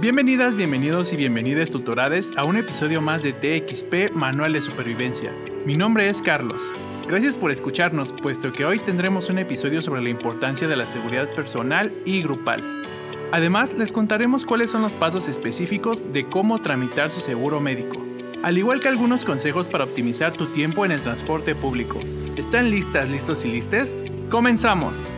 Bienvenidas, bienvenidos y bienvenidas tutorades a un episodio más de TXP Manual de Supervivencia. Mi nombre es Carlos. Gracias por escucharnos, puesto que hoy tendremos un episodio sobre la importancia de la seguridad personal y grupal. Además, les contaremos cuáles son los pasos específicos de cómo tramitar su seguro médico, al igual que algunos consejos para optimizar tu tiempo en el transporte público. ¿Están listas, listos y listes? ¡Comenzamos!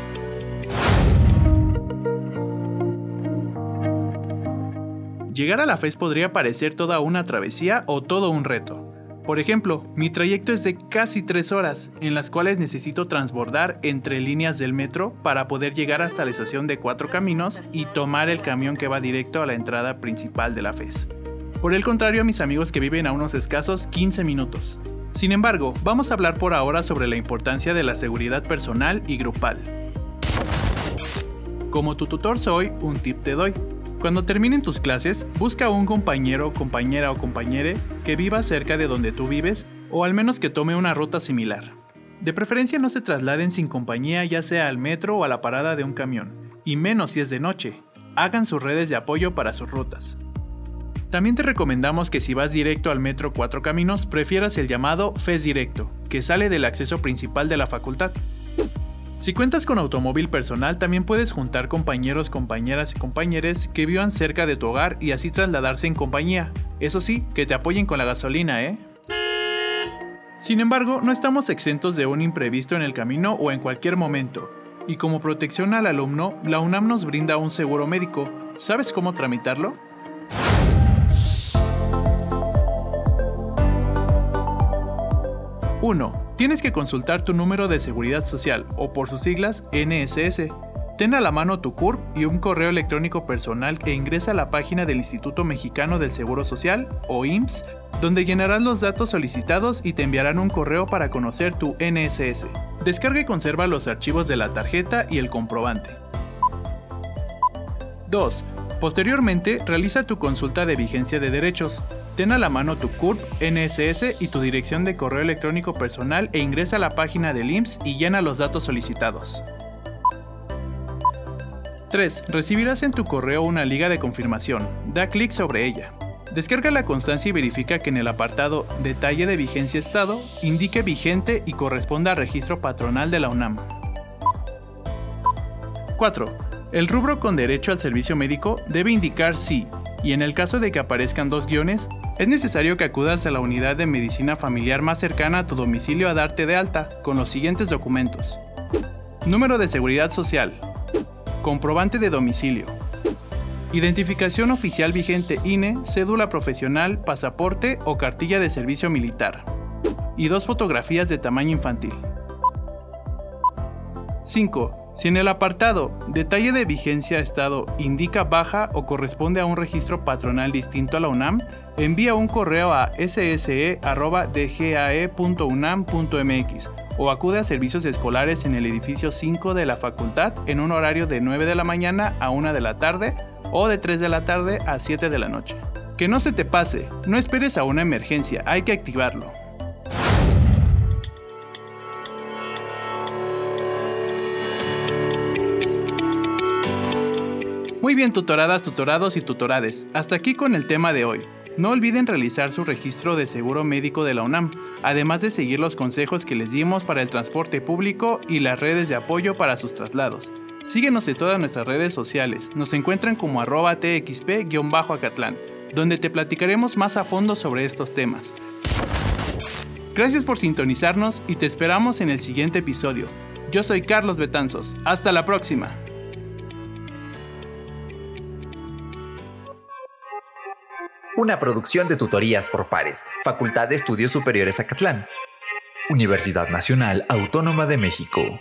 Llegar a la FES podría parecer toda una travesía o todo un reto. Por ejemplo, mi trayecto es de casi 3 horas, en las cuales necesito transbordar entre líneas del metro para poder llegar hasta la estación de Cuatro Caminos y tomar el camión que va directo a la entrada principal de la FES. Por el contrario mis amigos que viven a unos escasos 15 minutos. Sin embargo, vamos a hablar por ahora sobre la importancia de la seguridad personal y grupal. Como tu tutor soy, un tip te doy. Cuando terminen tus clases, busca a un compañero, compañera o compañere que viva cerca de donde tú vives o al menos que tome una ruta similar. De preferencia no se trasladen sin compañía ya sea al metro o a la parada de un camión, y menos si es de noche. Hagan sus redes de apoyo para sus rutas. También te recomendamos que si vas directo al metro Cuatro Caminos, prefieras el llamado FES Directo, que sale del acceso principal de la facultad. Si cuentas con automóvil personal, también puedes juntar compañeros, compañeras y compañeros que vivan cerca de tu hogar y así trasladarse en compañía. Eso sí, que te apoyen con la gasolina, ¿eh? Sin embargo, no estamos exentos de un imprevisto en el camino o en cualquier momento. Y como protección al alumno, la UNAM nos brinda un seguro médico. ¿Sabes cómo tramitarlo? 1. Tienes que consultar tu número de seguridad social, o por sus siglas NSS. Ten a la mano tu CURP y un correo electrónico personal que ingresa a la página del Instituto Mexicano del Seguro Social, o IMSS, donde llenarás los datos solicitados y te enviarán un correo para conocer tu NSS. Descarga y conserva los archivos de la tarjeta y el comprobante. 2. Posteriormente, realiza tu consulta de vigencia de derechos. Ten a la mano tu CURP, NSS y tu dirección de correo electrónico personal e ingresa a la página del IMSS y llena los datos solicitados. 3. Recibirás en tu correo una liga de confirmación. Da clic sobre ella. Descarga la constancia y verifica que en el apartado Detalle de vigencia estado indique vigente y corresponda al registro patronal de la UNAM. 4. El rubro con derecho al servicio médico debe indicar si, y en el caso de que aparezcan dos guiones, es necesario que acudas a la unidad de medicina familiar más cercana a tu domicilio a darte de alta con los siguientes documentos. Número de seguridad social. Comprobante de domicilio. Identificación oficial vigente INE, cédula profesional, pasaporte o cartilla de servicio militar. Y dos fotografías de tamaño infantil. 5. Si en el apartado Detalle de vigencia estado indica baja o corresponde a un registro patronal distinto a la UNAM, envía un correo a sse.dgae.unam.mx o acude a servicios escolares en el edificio 5 de la facultad en un horario de 9 de la mañana a 1 de la tarde o de 3 de la tarde a 7 de la noche. Que no se te pase, no esperes a una emergencia, hay que activarlo. Muy bien tutoradas, tutorados y tutorades, hasta aquí con el tema de hoy. No olviden realizar su registro de seguro médico de la UNAM, además de seguir los consejos que les dimos para el transporte público y las redes de apoyo para sus traslados. Síguenos en todas nuestras redes sociales, nos encuentran como arroba txp-acatlán, donde te platicaremos más a fondo sobre estos temas. Gracias por sintonizarnos y te esperamos en el siguiente episodio. Yo soy Carlos Betanzos, hasta la próxima. Una producción de tutorías por pares, Facultad de Estudios Superiores Acatlán. Universidad Nacional Autónoma de México.